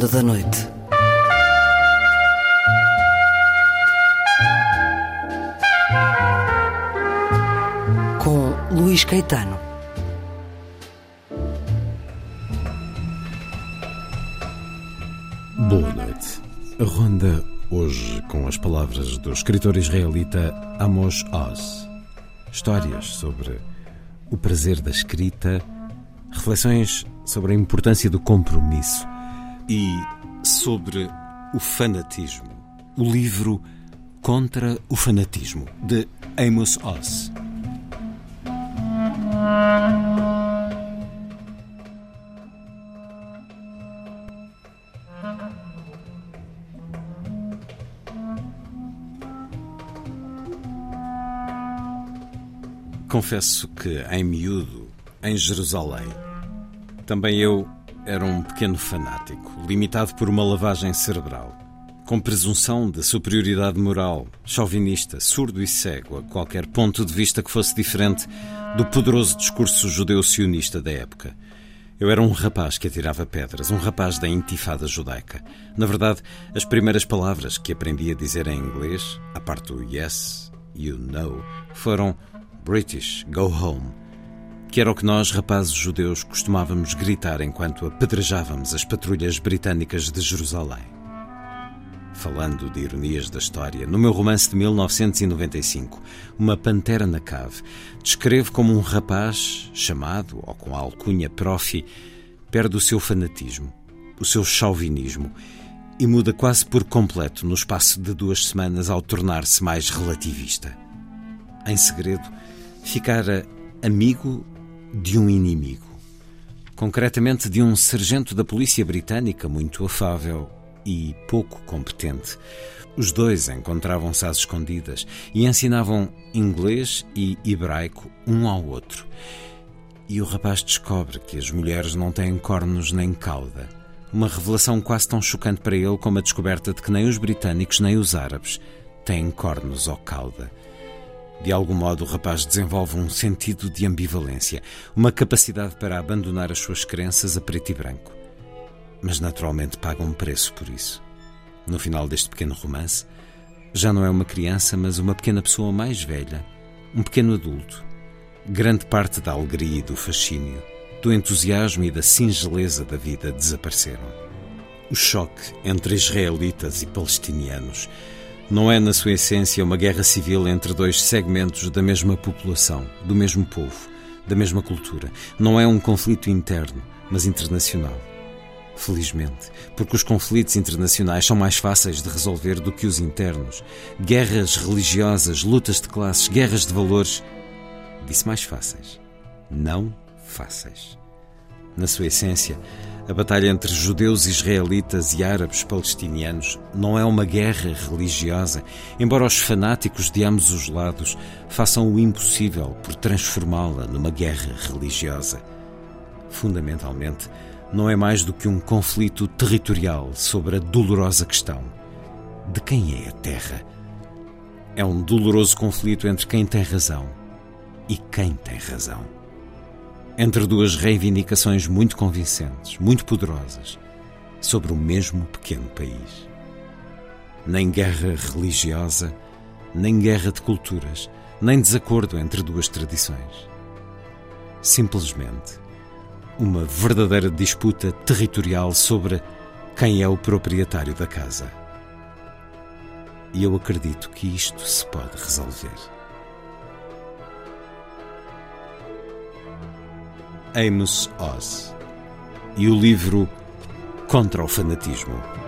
Ronda da Noite. Com Luís Caetano. Boa noite. A ronda hoje com as palavras do escritor israelita Amos Oz. Histórias sobre o prazer da escrita, reflexões sobre a importância do compromisso e sobre o fanatismo. O livro Contra o Fanatismo, de Amos Oz. Confesso que, em miúdo, em Jerusalém, também eu era um pequeno fanático, limitado por uma lavagem cerebral, com presunção de superioridade moral, chauvinista, surdo e cego a qualquer ponto de vista que fosse diferente do poderoso discurso judeu-sionista da época. Eu era um rapaz que atirava pedras, um rapaz da intifada judaica. Na verdade, as primeiras palavras que aprendi a dizer em inglês, a parte do yes, you know, foram British, go home, que era o que nós, rapazes judeus, costumávamos gritar enquanto apedrejávamos as patrulhas britânicas de Jerusalém. Falando de ironias da história, no meu romance de 1995, Uma Pantera na Cave, descrevo como um rapaz, chamado, ou com a alcunha profi, perde o seu fanatismo, o seu chauvinismo, e muda quase por completo no espaço de duas semanas ao tornar-se mais relativista. Em segredo, ficara amigo de um inimigo. Concretamente de um sargento da polícia britânica muito afável e pouco competente. Os dois encontravam-se às escondidas e ensinavam inglês e hebraico um ao outro. E o rapaz descobre que as mulheres não têm cornos nem cauda. Uma revelação quase tão chocante para ele como a descoberta de que nem os britânicos nem os árabes têm cornos ou cauda. De algum modo, o rapaz desenvolve um sentido de ambivalência, uma capacidade para abandonar as suas crenças a preto e branco. Mas naturalmente paga um preço por isso. No final deste pequeno romance, já não é uma criança, mas uma pequena pessoa mais velha, um pequeno adulto. Grande parte da alegria e do fascínio, do entusiasmo e da singeleza da vida desapareceram. O choque entre israelitas e palestinianos não é, na sua essência, uma guerra civil entre dois segmentos da mesma população, do mesmo povo, da mesma cultura. Não é um conflito interno, mas internacional. Felizmente, porque os conflitos internacionais são mais fáceis de resolver do que os internos. Guerras religiosas, lutas de classes, guerras de valores. Disse mais fáceis. Não fáceis. Na sua essência, a batalha entre judeus israelitas e árabes palestinianos não é uma guerra religiosa, embora os fanáticos de ambos os lados façam o impossível por transformá-la numa guerra religiosa. Fundamentalmente, não é mais do que um conflito territorial sobre a dolorosa questão: de quem é a terra? É um doloroso conflito entre quem tem razão e quem tem razão entre duas reivindicações muito convincentes, muito poderosas, sobre o mesmo pequeno país. Nem guerra religiosa, nem guerra de culturas, nem desacordo entre duas tradições. Simplesmente uma verdadeira disputa territorial sobre quem é o proprietário da casa. E eu acredito que isto se pode resolver. Amos Oz e o livro Contra o Fanatismo.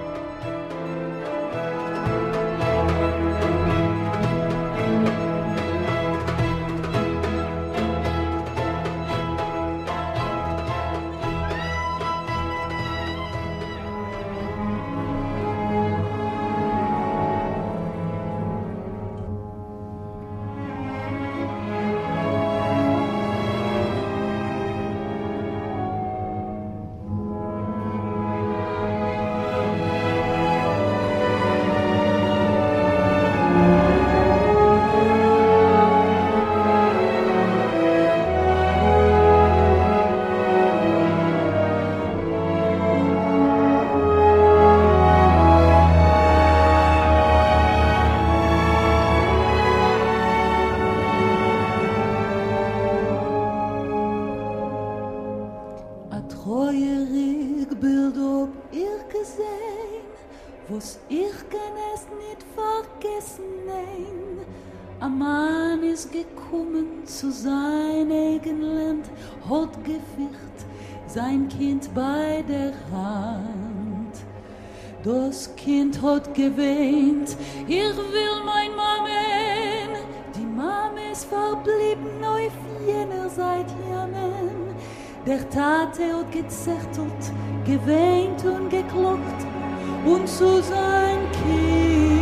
hot geweint ich will mein mamen die mame is verblieb neu jener seit jamen der tate hot gezechtelt geweint und geklopft und zu sein kind.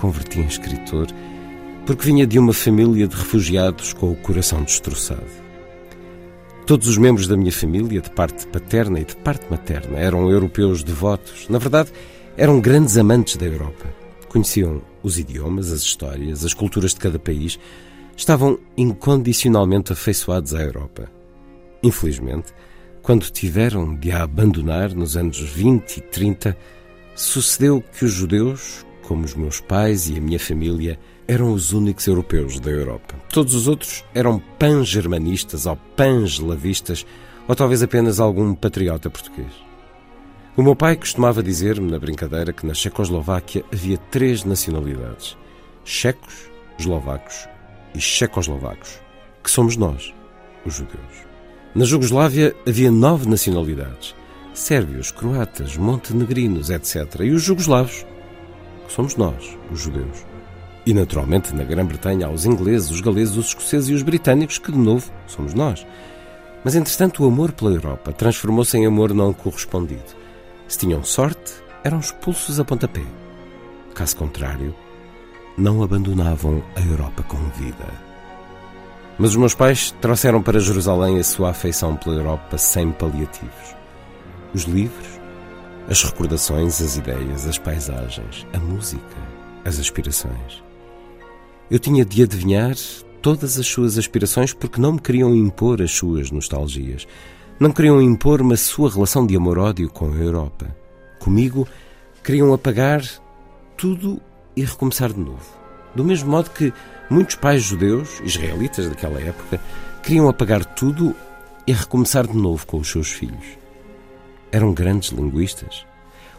converti em escritor porque vinha de uma família de refugiados com o coração destroçado. Todos os membros da minha família, de parte paterna e de parte materna, eram europeus devotos. Na verdade, eram grandes amantes da Europa. Conheciam os idiomas, as histórias, as culturas de cada país. Estavam incondicionalmente afeiçoados à Europa. Infelizmente, quando tiveram de a abandonar nos anos 20 e 30, sucedeu que os judeus, como os meus pais e a minha família, eram os únicos europeus da Europa. Todos os outros eram pan-germanistas ou pan-eslavistas, ou talvez apenas algum patriota português. O meu pai costumava dizer-me na brincadeira que na Checoslováquia havia três nacionalidades: checos, eslovacos e checoslovacos, que somos nós, os judeus. Na Jugoslávia havia nove nacionalidades: sérvios, croatas, montenegrinos, etc. E os jugoslavos, somos nós, os judeus. E naturalmente na Grã-Bretanha há os ingleses, os galeses, os escoceses e os britânicos, que de novo somos nós. Mas entretanto o amor pela Europa transformou-se em amor não correspondido. Se tinham sorte, eram expulsos a pontapé. Caso contrário, não abandonavam a Europa com vida. Mas os meus pais trouxeram para Jerusalém a sua afeição pela Europa sem paliativos. Os livros, as recordações, as ideias, as paisagens, a música, as aspirações. Eu tinha de adivinhar todas as suas aspirações porque não me queriam impor as suas nostalgias. Não queriam impor-me a sua relação de amor-ódio com a Europa. Comigo, queriam apagar tudo e recomeçar de novo. Do mesmo modo que muitos pais judeus, israelitas daquela época, queriam apagar tudo e recomeçar de novo com os seus filhos. Eram grandes linguistas.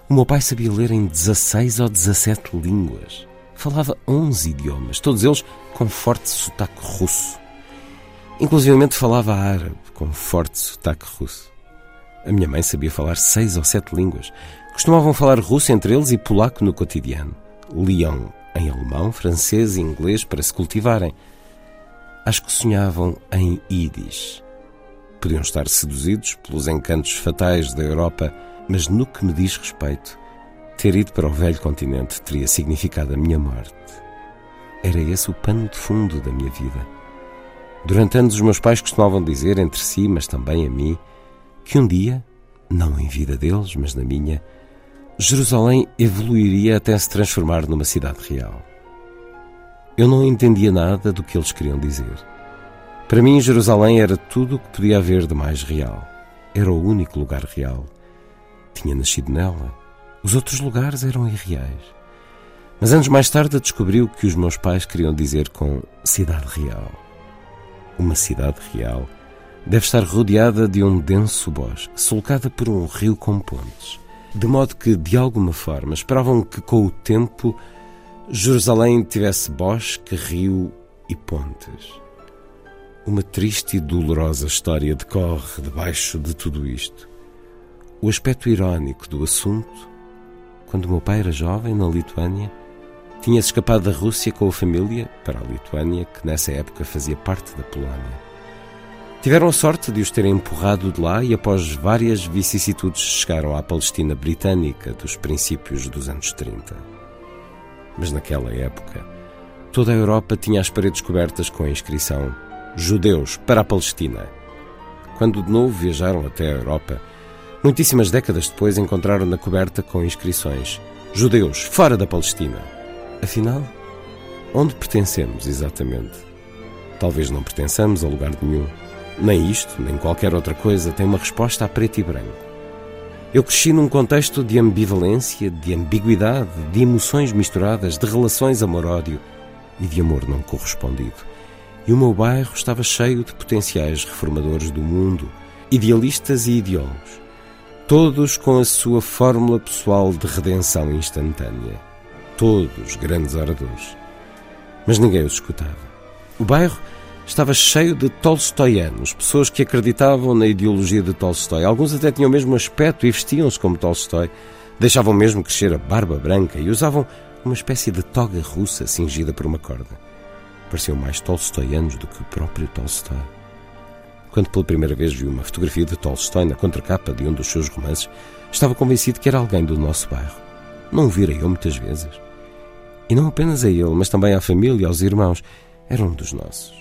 O meu pai sabia ler em 16 ou 17 línguas. Falava 11 idiomas, todos eles com forte sotaque russo. Inclusive falava árabe, com forte sotaque russo. A minha mãe sabia falar seis ou sete línguas. Costumavam falar russo entre eles e polaco no cotidiano. Liam em alemão, francês e inglês para se cultivarem. Acho que sonhavam em Yiddish. Podiam estar seduzidos pelos encantos fatais da Europa, mas no que me diz respeito, ter ido para o velho continente teria significado a minha morte. Era esse o pano de fundo da minha vida. Durante anos, os meus pais costumavam dizer entre si, mas também a mim, que um dia, não em vida deles, mas na minha, Jerusalém evoluiria até se transformar numa cidade real. Eu não entendia nada do que eles queriam dizer. Para mim, Jerusalém era tudo o que podia haver de mais real. Era o único lugar real. Tinha nascido nela. Os outros lugares eram irreais. Mas anos mais tarde descobriu que os meus pais queriam dizer com cidade real. Uma cidade real deve estar rodeada de um denso bosque, solcada por um rio com pontes de modo que, de alguma forma, esperavam que com o tempo Jerusalém tivesse bosque, rio e pontes. Uma triste e dolorosa história decorre debaixo de tudo isto. O aspecto irónico do assunto, quando meu pai era jovem, na Lituânia, tinha-se escapado da Rússia com a família para a Lituânia, que nessa época fazia parte da Polónia. Tiveram a sorte de os terem empurrado de lá e, após várias vicissitudes, chegaram à Palestina britânica dos princípios dos anos 30. Mas naquela época, toda a Europa tinha as paredes cobertas com a inscrição Judeus para a Palestina. Quando de novo viajaram até a Europa, muitíssimas décadas depois encontraram na coberta com inscrições Judeus fora da Palestina. Afinal, onde pertencemos exatamente? Talvez não pertençamos a lugar nenhum. Nem isto, nem qualquer outra coisa tem uma resposta a preto e branco. Eu cresci num contexto de ambivalência, de ambiguidade, de emoções misturadas, de relações amor-ódio e de amor não correspondido. E o meu bairro estava cheio de potenciais reformadores do mundo, idealistas e ideólogos, todos com a sua fórmula pessoal de redenção instantânea. Todos grandes oradores. Mas ninguém os escutava. O bairro estava cheio de tolstoianos, pessoas que acreditavam na ideologia de Tolstói. Alguns até tinham o mesmo aspecto e vestiam-se como Tolstói. Deixavam mesmo crescer a barba branca e usavam uma espécie de toga russa cingida por uma corda. Pareciam mais tolstoianos do que o próprio Tolstói. Quando pela primeira vez vi uma fotografia de Tolstói na contracapa de um dos seus romances, estava convencido que era alguém do nosso bairro. Não o vira eu muitas vezes. E não apenas a ele, mas também à família, aos irmãos. Era um dos nossos.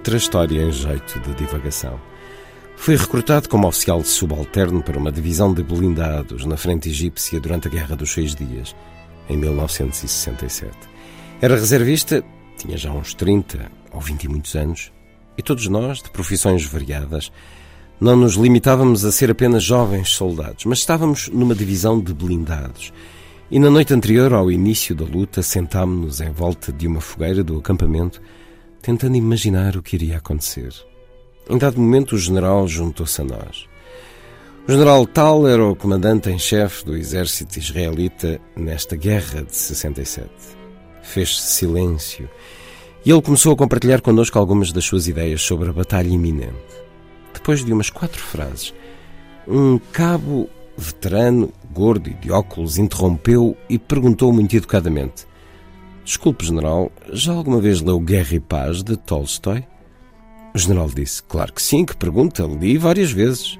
Outra história em jeito de divagação. Foi recrutado como oficial subalterno para uma divisão de blindados na frente egípcia durante a Guerra dos Seis Dias, em 1967. Era reservista, tinha já uns 30 ou 20 e muitos anos, e todos nós, de profissões variadas, não nos limitávamos a ser apenas jovens soldados, mas estávamos numa divisão de blindados. E na noite anterior ao início da luta, sentámos-nos em volta de uma fogueira do acampamento, tentando imaginar o que iria acontecer. Em dado momento, o general juntou-se a nós. O general Tal era o comandante em chefe do exército israelita nesta guerra de 67. Fez-se silêncio e ele começou a compartilhar connosco algumas das suas ideias sobre a batalha iminente. Depois de umas quatro frases, um cabo veterano, gordo e de óculos, interrompeu e perguntou muito educadamente: Desculpe, general, já alguma vez leu Guerra e Paz de Tolstói? O general disse: Claro que sim, que pergunta, li várias vezes.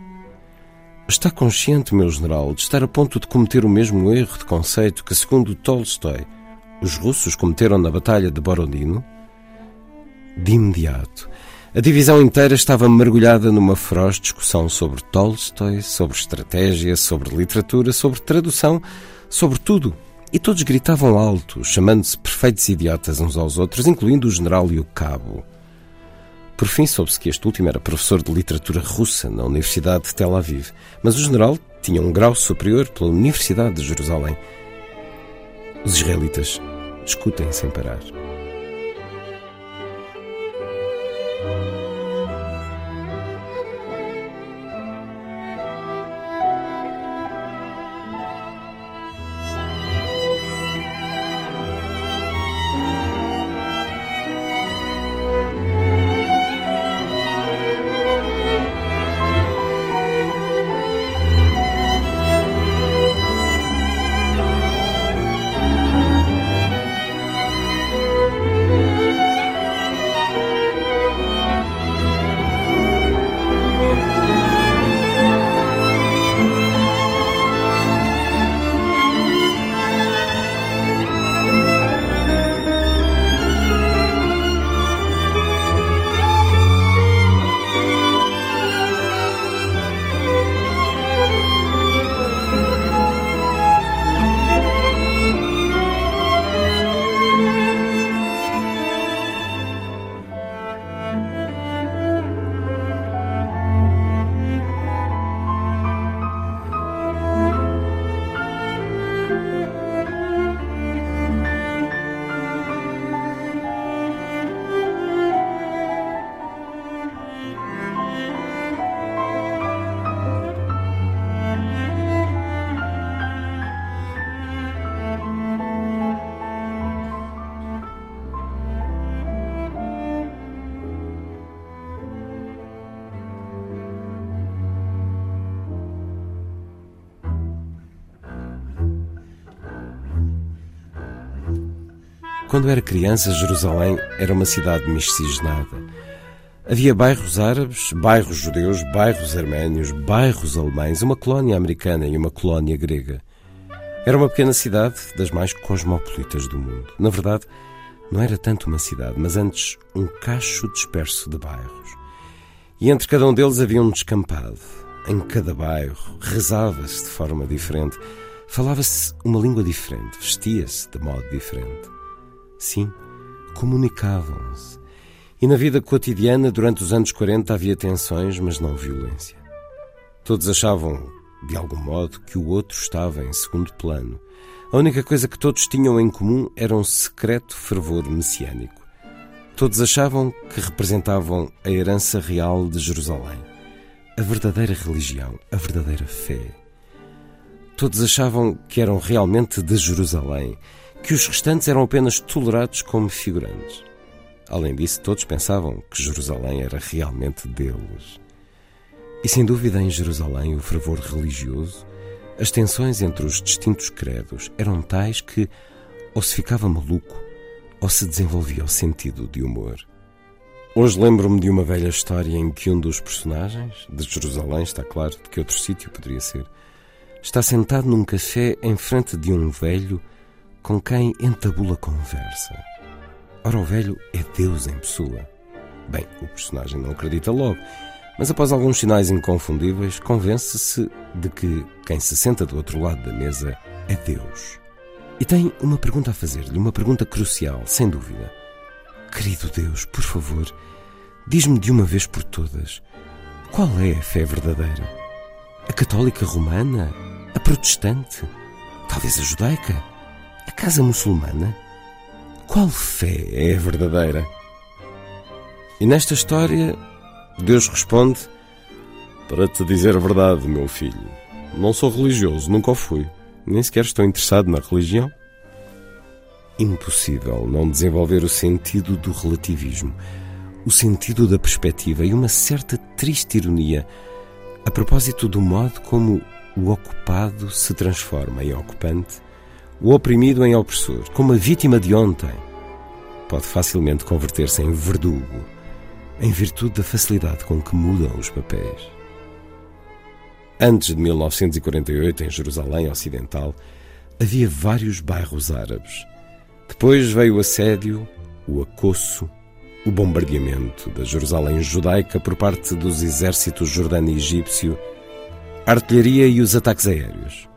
Está consciente, meu general, de estar a ponto de cometer o mesmo erro de conceito que, segundo Tolstói, os russos cometeram na Batalha de Borodino? De imediato, a divisão inteira estava mergulhada numa feroz discussão sobre Tolstói, sobre estratégia, sobre literatura, sobre tradução, sobre tudo. E todos gritavam alto, chamando-se perfeitos idiotas uns aos outros, incluindo o general e o cabo. Por fim, soube-se que este último era professor de literatura russa na Universidade de Tel Aviv, mas o general tinha um grau superior pela Universidade de Jerusalém. Os israelitas discutem sem parar. Quando era criança, Jerusalém era uma cidade miscigenada. Havia bairros árabes, bairros judeus, bairros arménios, bairros alemães, uma colónia americana e uma colónia grega. Era uma pequena cidade das mais cosmopolitas do mundo. Na verdade, não era tanto uma cidade, mas antes um cacho disperso de bairros. E entre cada um deles havia um descampado. Em cada bairro rezava-se de forma diferente, falava-se uma língua diferente, vestia-se de modo diferente. Sim, comunicavam-se. E na vida cotidiana, durante os anos 40, havia tensões, mas não violência. Todos achavam, de algum modo, que o outro estava em segundo plano. A única coisa que todos tinham em comum era um secreto fervor messiânico. Todos achavam que representavam a herança real de Jerusalém, a verdadeira religião, a verdadeira fé. Todos achavam que eram realmente de Jerusalém que os restantes eram apenas tolerados como figurantes. Além disso, todos pensavam que Jerusalém era realmente deles. E sem dúvida, em Jerusalém, o fervor religioso, as tensões entre os distintos credos eram tais que ou se ficava maluco ou se desenvolvia o sentido de humor. Hoje lembro-me de uma velha história em que um dos personagens, de Jerusalém, está claro de que outro sítio poderia ser, está sentado num café em frente de um velho com quem entabula conversa. Ora, o velho é Deus em pessoa. Bem, o personagem não acredita logo, mas após alguns sinais inconfundíveis, convence-se de que quem se senta do outro lado da mesa é Deus. E tem uma pergunta a fazer-lhe, uma pergunta crucial, sem dúvida. Querido Deus, por favor, diz-me de uma vez por todas, qual é a fé verdadeira? A católica romana? A protestante? Talvez a judaica? A casa muçulmana? Qual fé é a verdadeira? E nesta história, Deus responde: Para te dizer a verdade, meu filho, não sou religioso, nunca o fui, nem sequer estou interessado na religião. Impossível não desenvolver o sentido do relativismo, o sentido da perspectiva e uma certa triste ironia a propósito do modo como o ocupado se transforma em ocupante, o oprimido em opressor, como a vítima de ontem pode facilmente converter-se em verdugo, em virtude da facilidade com que mudam os papéis. Antes de 1948, em Jerusalém Ocidental, havia vários bairros árabes. Depois veio o assédio, o acosso, o bombardeamento da Jerusalém judaica por parte dos exércitos jordano e egípcio, a artilharia e os ataques aéreos.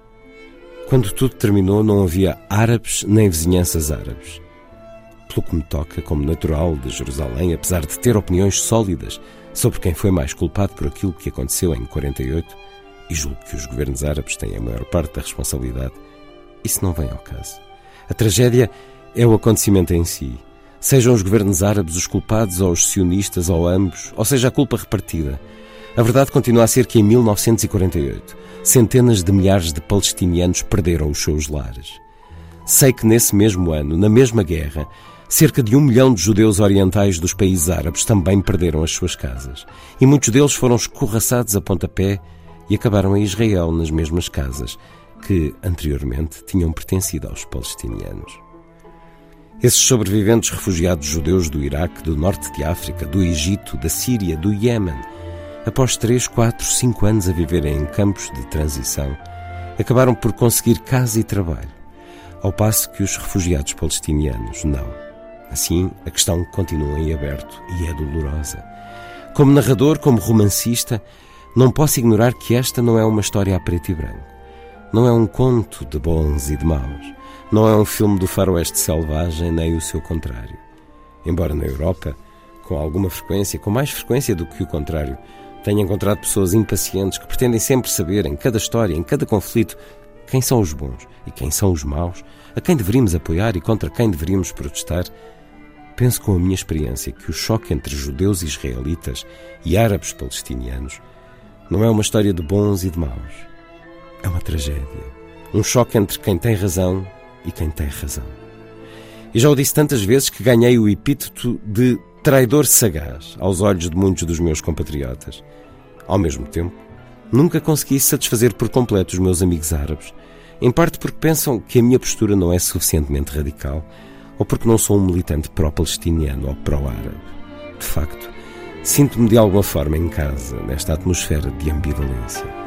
Quando tudo terminou, não havia árabes nem vizinhanças árabes. Pelo que me toca, como natural de Jerusalém, apesar de ter opiniões sólidas sobre quem foi mais culpado por aquilo que aconteceu em 48, e julgo que os governos árabes têm a maior parte da responsabilidade, isso não vem ao caso. A tragédia é o acontecimento em si. Sejam os governos árabes os culpados, ou os sionistas, ou ambos, ou seja, a culpa repartida. A verdade continua a ser que em 1948, centenas de milhares de palestinianos perderam os seus lares. Sei que nesse mesmo ano, na mesma guerra, cerca de um milhão de judeus orientais dos países árabes também perderam as suas casas. E muitos deles foram escorraçados a pontapé e acabaram em Israel, nas mesmas casas que, anteriormente, tinham pertencido aos palestinianos. Esses sobreviventes refugiados judeus do Iraque, do norte de África, do Egito, da Síria, do Iêmen, após três, quatro, cinco anos a viverem em campos de transição, acabaram por conseguir casa e trabalho, ao passo que os refugiados palestinianos não. Assim, a questão continua em aberto e é dolorosa. Como narrador, como romancista, não posso ignorar que esta não é uma história a preto e branco. Não é um conto de bons e de maus não é um filme do faroeste selvagem, nem o seu contrário. Embora na Europa, com alguma frequência, com mais frequência do que o contrário, tenha encontrado pessoas impacientes que pretendem sempre saber, em cada história, em cada conflito, quem são os bons e quem são os maus, a quem deveríamos apoiar e contra quem deveríamos protestar, penso com a minha experiência que o choque entre judeus israelitas e árabes palestinianos não é uma história de bons e de maus. É uma tragédia. Um choque entre quem tem razão e quem tem razão. E já o disse tantas vezes que ganhei o epíteto de traidor sagaz aos olhos de muitos dos meus compatriotas. Ao mesmo tempo, nunca consegui satisfazer por completo os meus amigos árabes, em parte porque pensam que a minha postura não é suficientemente radical ou porque não sou um militante pró-palestiniano ou pró-árabe. De facto, sinto-me de alguma forma em casa nesta atmosfera de ambivalência.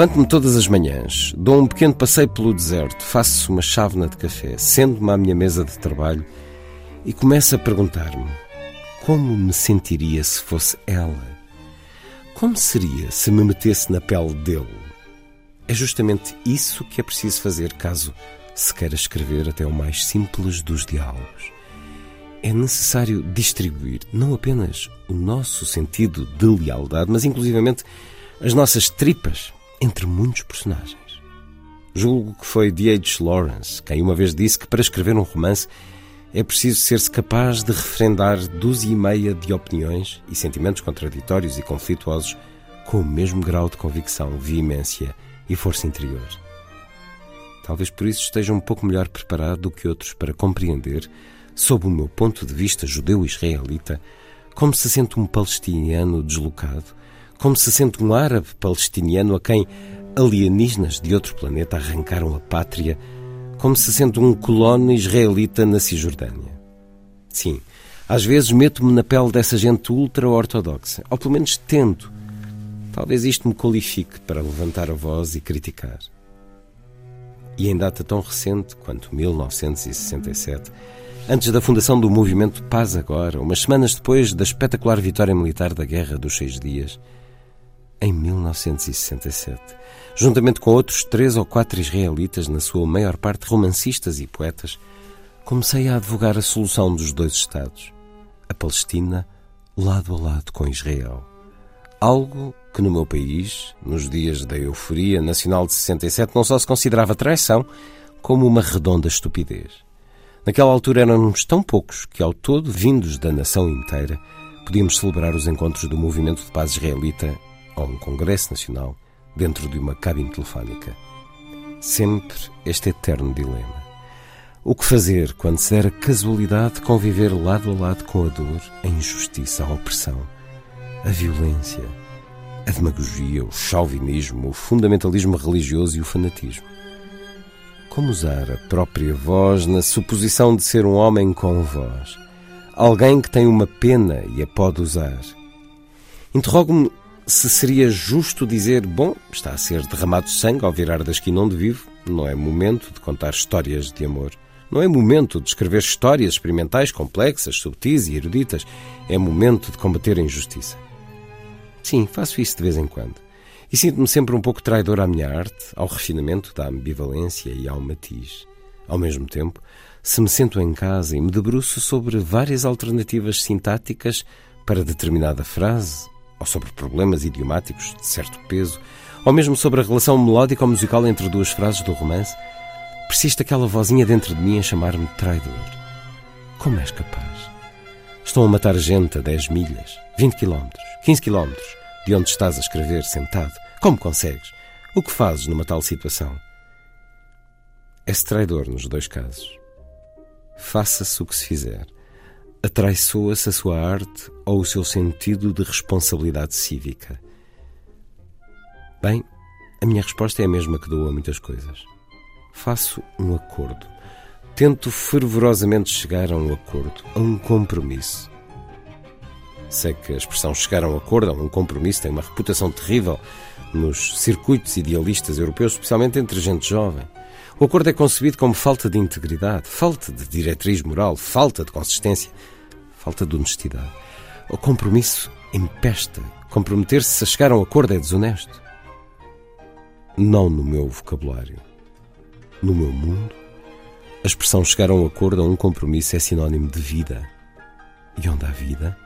Levanto-me todas as manhãs, dou um pequeno passeio pelo deserto, faço uma chávena de café, sendo-me à minha mesa de trabalho e começo a perguntar-me como me sentiria se fosse ela? Como seria se me metesse na pele dele? É justamente isso que é preciso fazer caso se queira escrever até o mais simples dos diálogos. É necessário distribuir não apenas o nosso sentido de lealdade, mas inclusivamente as nossas tripas entre muitos personagens. Julgo que foi D.H. Lawrence quem uma vez disse que para escrever um romance é preciso ser-se capaz de referendar dúzia e meia de opiniões e sentimentos contraditórios e conflituosos com o mesmo grau de convicção, veemência e força interior. Talvez por isso esteja um pouco melhor preparado do que outros para compreender, sob o meu ponto de vista judeu-israelita, como se sente um palestiniano deslocado como se sente um árabe palestiniano a quem alienígenas de outro planeta arrancaram a pátria, como se sente um colono israelita na Cisjordânia. Sim, às vezes meto-me na pele dessa gente ultra-ortodoxa, ou pelo menos tento. Talvez isto me qualifique para levantar a voz e criticar. E em data tão recente quanto 1967, antes da fundação do movimento Paz Agora, umas semanas depois da espetacular vitória militar da Guerra dos Seis Dias, em 1967, juntamente com outros três ou quatro israelitas, na sua maior parte romancistas e poetas, comecei a advogar a solução dos dois Estados, a Palestina lado a lado com Israel. Algo que no meu país, nos dias da euforia nacional de 67, não só se considerava traição, como uma redonda estupidez. Naquela altura éramos tão poucos que, ao todo, vindos da nação inteira, podíamos celebrar os encontros do movimento de paz israelita ou um congresso nacional dentro de uma cabine telefónica. Sempre este eterno dilema. O que fazer quando se der a casualidade de conviver lado a lado com a dor, a injustiça, a opressão, a violência, a demagogia, o chauvinismo, o fundamentalismo religioso e o fanatismo? Como usar a própria voz na suposição de ser um homem com voz? Alguém que tem uma pena e a pode usar? Interrogo-me se seria justo dizer: bom, está a ser derramado sangue ao virar da esquina onde vivo, não é momento de contar histórias de amor. Não é momento de escrever histórias experimentais, complexas, subtis e eruditas. É momento de combater a injustiça. Sim, faço isso de vez em quando. E sinto-me sempre um pouco traidor à minha arte, ao refinamento da ambivalência e ao matiz. Ao mesmo tempo, se me sento em casa e me debruço sobre várias alternativas sintáticas para determinada frase, ou sobre problemas idiomáticos de certo peso, ou mesmo sobre a relação melódica ou musical entre duas frases do romance, persiste aquela vozinha dentro de mim a chamar-me traidor. Como és capaz? Estão a matar gente a 10 milhas, 20 quilómetros, 15 quilómetros de onde estás a escrever sentado. Como consegues? O que fazes numa tal situação? És traidor nos dois casos. Faça-se o que se fizer. Atraiçoa-se a sua arte ou o seu sentido de responsabilidade cívica? Bem, a minha resposta é a mesma que dou a muitas coisas. Faço um acordo. Tento fervorosamente chegar a um acordo, a um compromisso. Sei que a expressão chegar a um acordo, a um compromisso, tem uma reputação terrível nos circuitos idealistas europeus, especialmente entre gente jovem. O acordo é concebido como falta de integridade, falta de diretriz moral, falta de consistência, falta de honestidade. O compromisso empesta. Comprometer-se a chegar a um acordo é desonesto. Não no meu vocabulário. No meu mundo, a expressão chegar a um acordo, a um compromisso, é sinónimo de vida. E onde há vida,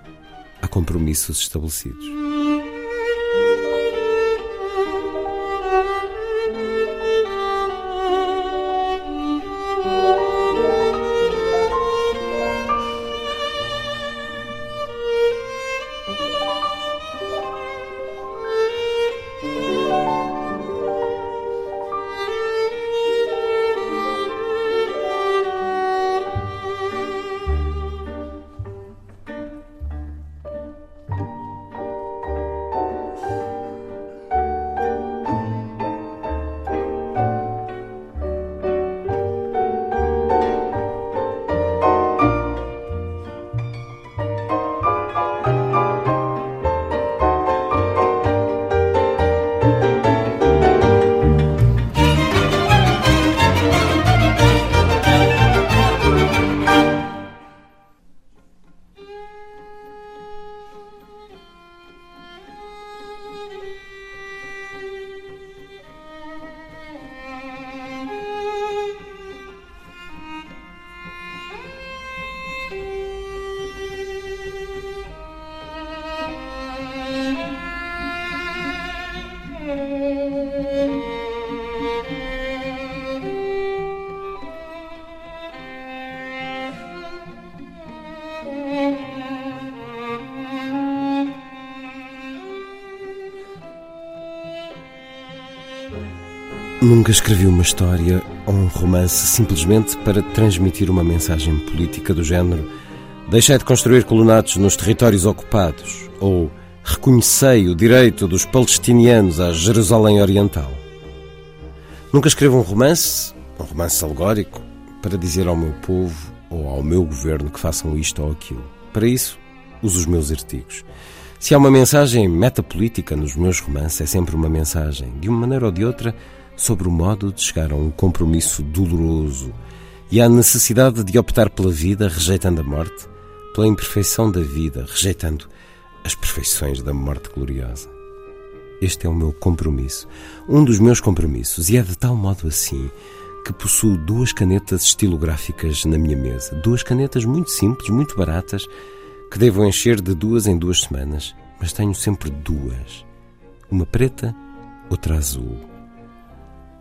há compromissos estabelecidos. Nunca escrevi uma história ou um romance simplesmente para transmitir uma mensagem política do género deixei de construir colunatos nos territórios ocupados ou Reconhecei o direito dos palestinianos à Jerusalém Oriental. Nunca escrevo um romance, um romance alegórico, para dizer ao meu povo ou ao meu governo que façam isto ou aquilo. Para isso, uso os meus artigos. Se há uma mensagem metapolítica nos meus romances, é sempre uma mensagem, de uma maneira ou de outra, sobre o modo de chegar a um compromisso doloroso e a necessidade de optar pela vida, rejeitando a morte, pela imperfeição da vida, rejeitando as perfeições da morte gloriosa. Este é o meu compromisso, um dos meus compromissos, e é de tal modo assim que possuo duas canetas estilográficas na minha mesa. Duas canetas muito simples, muito baratas, que devo encher de duas em duas semanas, mas tenho sempre duas. Uma preta, outra azul.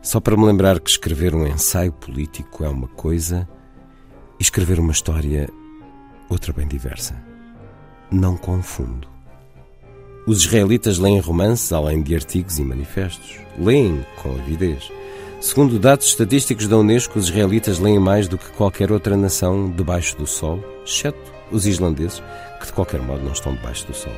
Só para me lembrar que escrever um ensaio político é uma coisa e escrever uma história outra bem diversa. Não confundo. Os israelitas leem romances além de artigos e manifestos. Leem com avidez. Segundo dados estatísticos da Unesco, os israelitas leem mais do que qualquer outra nação debaixo do sol, exceto os islandeses, que de qualquer modo não estão debaixo do sol.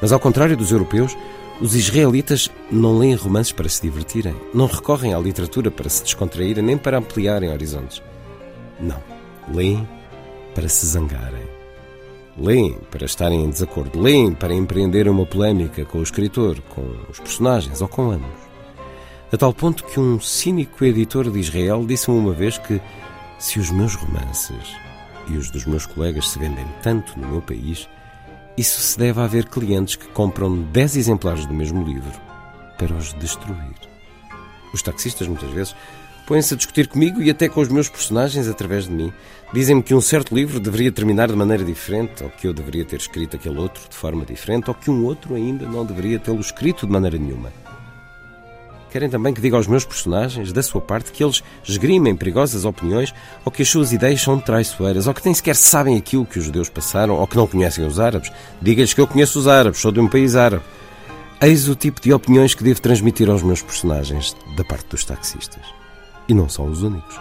Mas ao contrário dos europeus, os israelitas não leem romances para se divertirem, não recorrem à literatura para se descontraírem nem para ampliarem horizontes. Não, leem para se zangarem. Leem para estarem em desacordo, leem para empreenderem uma polémica com o escritor, com os personagens ou com ambos a tal ponto que um cínico editor de Israel disse-me uma vez que se os meus romances e os dos meus colegas se vendem tanto no meu país, isso se deve a haver clientes que compram 10 exemplares do mesmo livro para os destruir. Os taxistas muitas vezes põem-se a discutir comigo e até com os meus personagens através de mim. Dizem-me que um certo livro deveria terminar de maneira diferente, ou que eu deveria ter escrito aquele outro de forma diferente, ou que um outro ainda não deveria tê-lo escrito de maneira nenhuma. Querem também que diga aos meus personagens, da sua parte, que eles esgrimem perigosas opiniões ou que as suas ideias são traiçoeiras ou que nem sequer sabem aquilo que os judeus passaram ou que não conhecem os árabes. Diga-lhes que eu conheço os árabes, sou de um país árabe. Eis o tipo de opiniões que devo transmitir aos meus personagens da parte dos taxistas. E não são os únicos.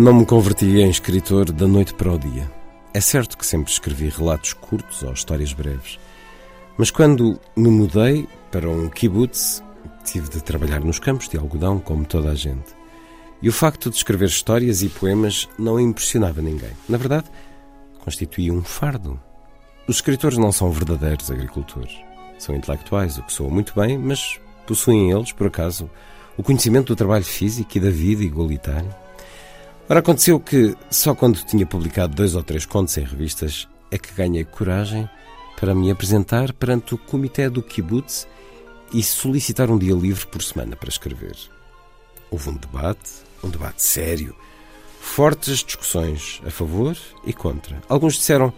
Não me converti em escritor da noite para o dia. É certo que sempre escrevi relatos curtos ou histórias breves. Mas quando me mudei para um kibbutz, tive de trabalhar nos campos de algodão, como toda a gente. E o facto de escrever histórias e poemas não impressionava ninguém. Na verdade, constituía um fardo. Os escritores não são verdadeiros agricultores. São intelectuais, o que soa muito bem, mas possuem eles, por acaso, o conhecimento do trabalho físico e da vida igualitária? Ora, aconteceu que só quando tinha publicado dois ou três contos em revistas é que ganhei coragem para me apresentar perante o comitê do kibbutz e solicitar um dia livre por semana para escrever. Houve um debate, um debate sério, fortes discussões a favor e contra. Alguns disseram: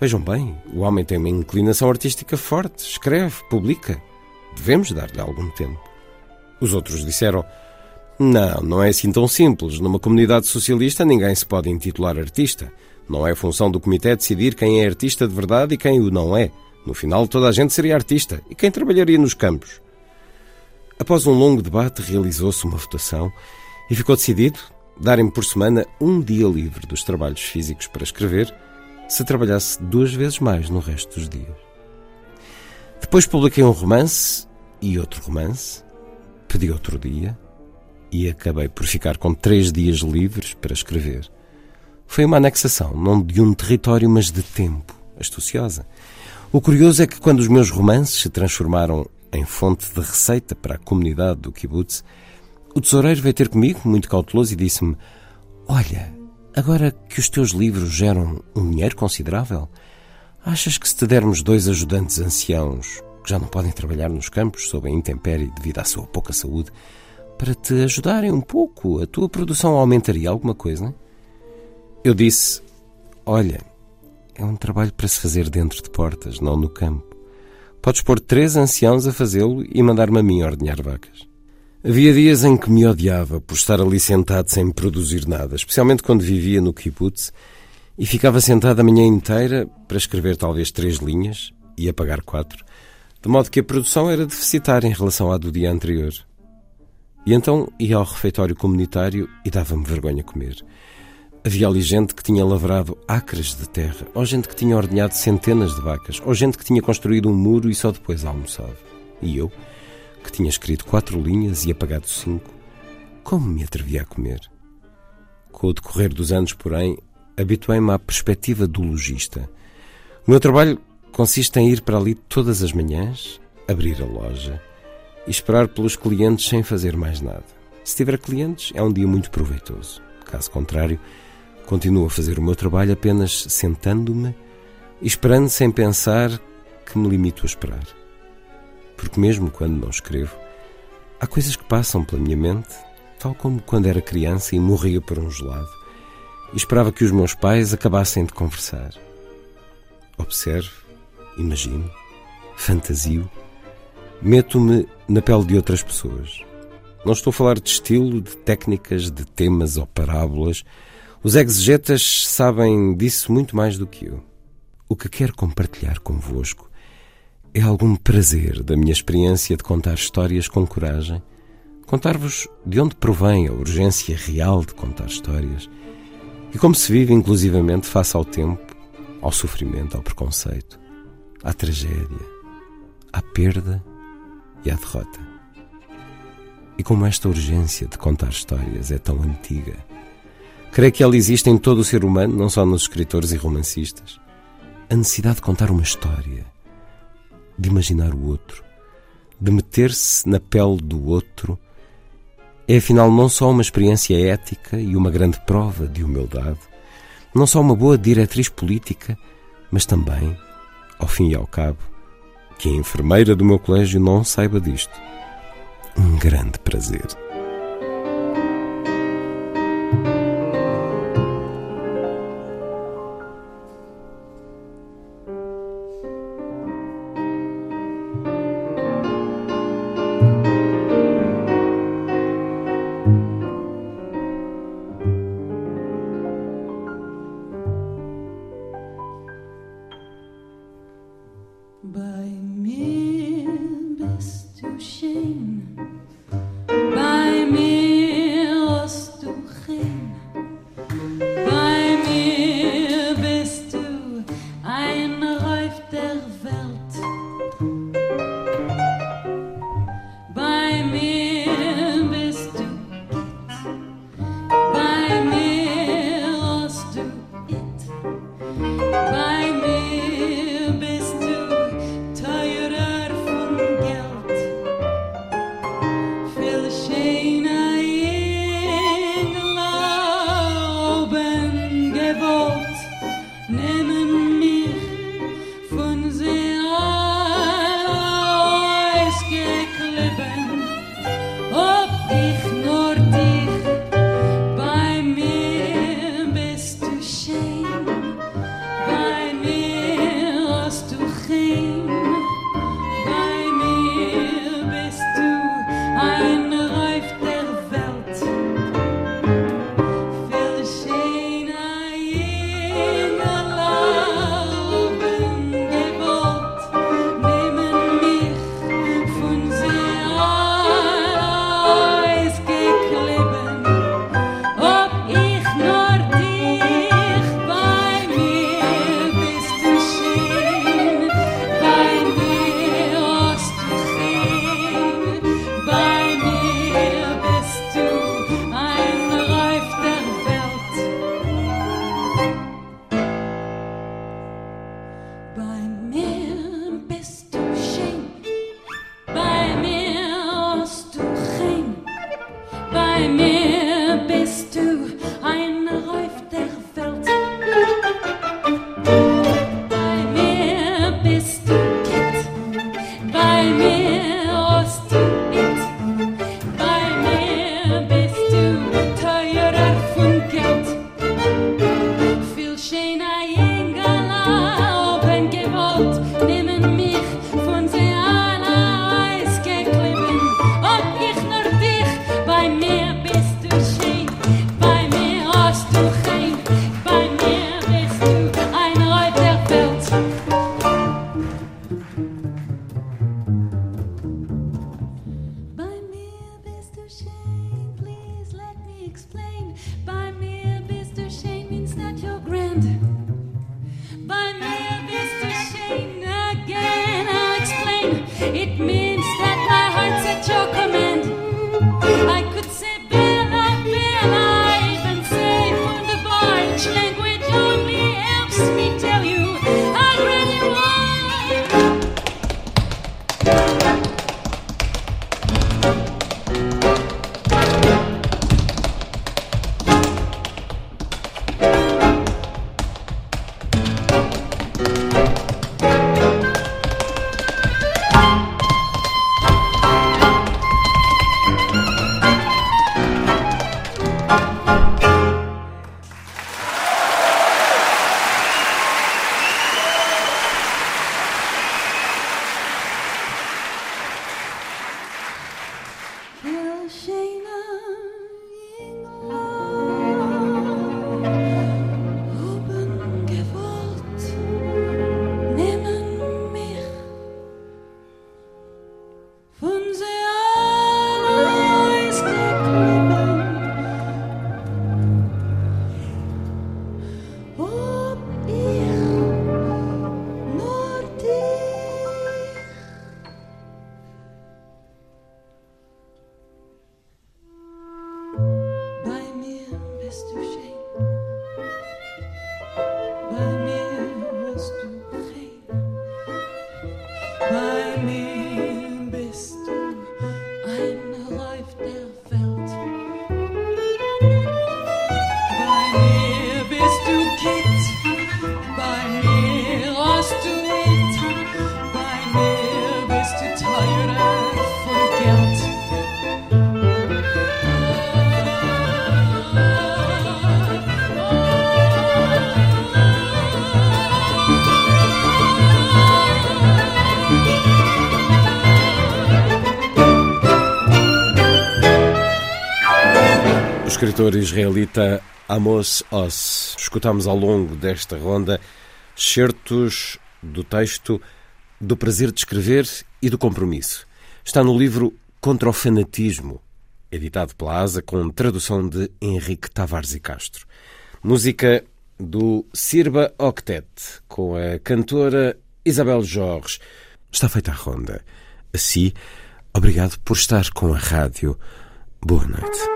Vejam bem, o homem tem uma inclinação artística forte, escreve, publica. Devemos dar-lhe algum tempo. Os outros disseram: não, não é assim tão simples. Numa comunidade socialista ninguém se pode intitular artista. Não é função do comitê decidir quem é artista de verdade e quem o não é. No final, toda a gente seria artista e quem trabalharia nos campos. Após um longo debate, realizou-se uma votação e ficou decidido darem por semana um dia livre dos trabalhos físicos para escrever, se trabalhasse duas vezes mais no resto dos dias. Depois publiquei um romance e outro romance, pedi outro dia e acabei por ficar com três dias livres para escrever. Foi uma anexação, não de um território, mas de tempo, astuciosa. O curioso é que quando os meus romances se transformaram em fonte de receita para a comunidade do kibbutz, o tesoureiro veio ter comigo, muito cauteloso, e disse-me: Olha, agora que os teus livros geram um dinheiro considerável, achas que se te dermos dois ajudantes anciãos que já não podem trabalhar nos campos sob a intempérie devido à sua pouca saúde, para te ajudarem um pouco, a tua produção aumentaria alguma coisa? Eu disse: Olha, é um trabalho para se fazer dentro de portas, não no campo. Podes pôr três anciãos a fazê-lo e mandar-me a mim ordenhar vacas. Havia dias em que me odiava por estar ali sentado sem produzir nada, especialmente quando vivia no kibbutz e ficava sentado a manhã inteira para escrever talvez três linhas e apagar quatro, de modo que a produção era deficitária em relação à do dia anterior. E então ia ao refeitório comunitário e dava-me vergonha comer. Havia ali gente que tinha lavrado acres de terra, ou gente que tinha ordenhado centenas de vacas, ou gente que tinha construído um muro e só depois almoçava. E eu, que tinha escrito quatro linhas e apagado cinco, como me atrevia a comer? Com o decorrer dos anos, porém, habituei-me à perspectiva do lojista. O meu trabalho consiste em ir para ali todas as manhãs, abrir a loja, e esperar pelos clientes sem fazer mais nada. Se tiver clientes, é um dia muito proveitoso. Caso contrário, continuo a fazer o meu trabalho apenas sentando-me e esperando sem pensar que me limito a esperar. Porque mesmo quando não escrevo, há coisas que passam pela minha mente, tal como quando era criança e morria por um gelado e esperava que os meus pais acabassem de conversar. Observo, imagino, fantasio meto-me na pele de outras pessoas. Não estou a falar de estilo, de técnicas, de temas ou parábolas. Os exegetas sabem disso muito mais do que eu. O que quero compartilhar convosco é algum prazer da minha experiência de contar histórias com coragem, contar-vos de onde provém a urgência real de contar histórias e como se vive inclusivamente face ao tempo, ao sofrimento, ao preconceito, à tragédia, à perda e à derrota. E como esta urgência de contar histórias é tão antiga, creio que ela existe em todo o ser humano, não só nos escritores e romancistas. A necessidade de contar uma história, de imaginar o outro, de meter-se na pele do outro, é afinal não só uma experiência ética e uma grande prova de humildade, não só uma boa diretriz política, mas também, ao fim e ao cabo, que a enfermeira do meu colégio não saiba disto. Um grande prazer. escritor israelita Amos Oz. Escutamos ao longo desta ronda certos do texto do prazer de escrever e do compromisso. Está no livro Contra o Fanatismo, editado pela ASA com tradução de Henrique Tavares e Castro. Música do Sirba Octet, com a cantora Isabel Jorge. Está feita a ronda. Assim, obrigado por estar com a rádio. Boa noite.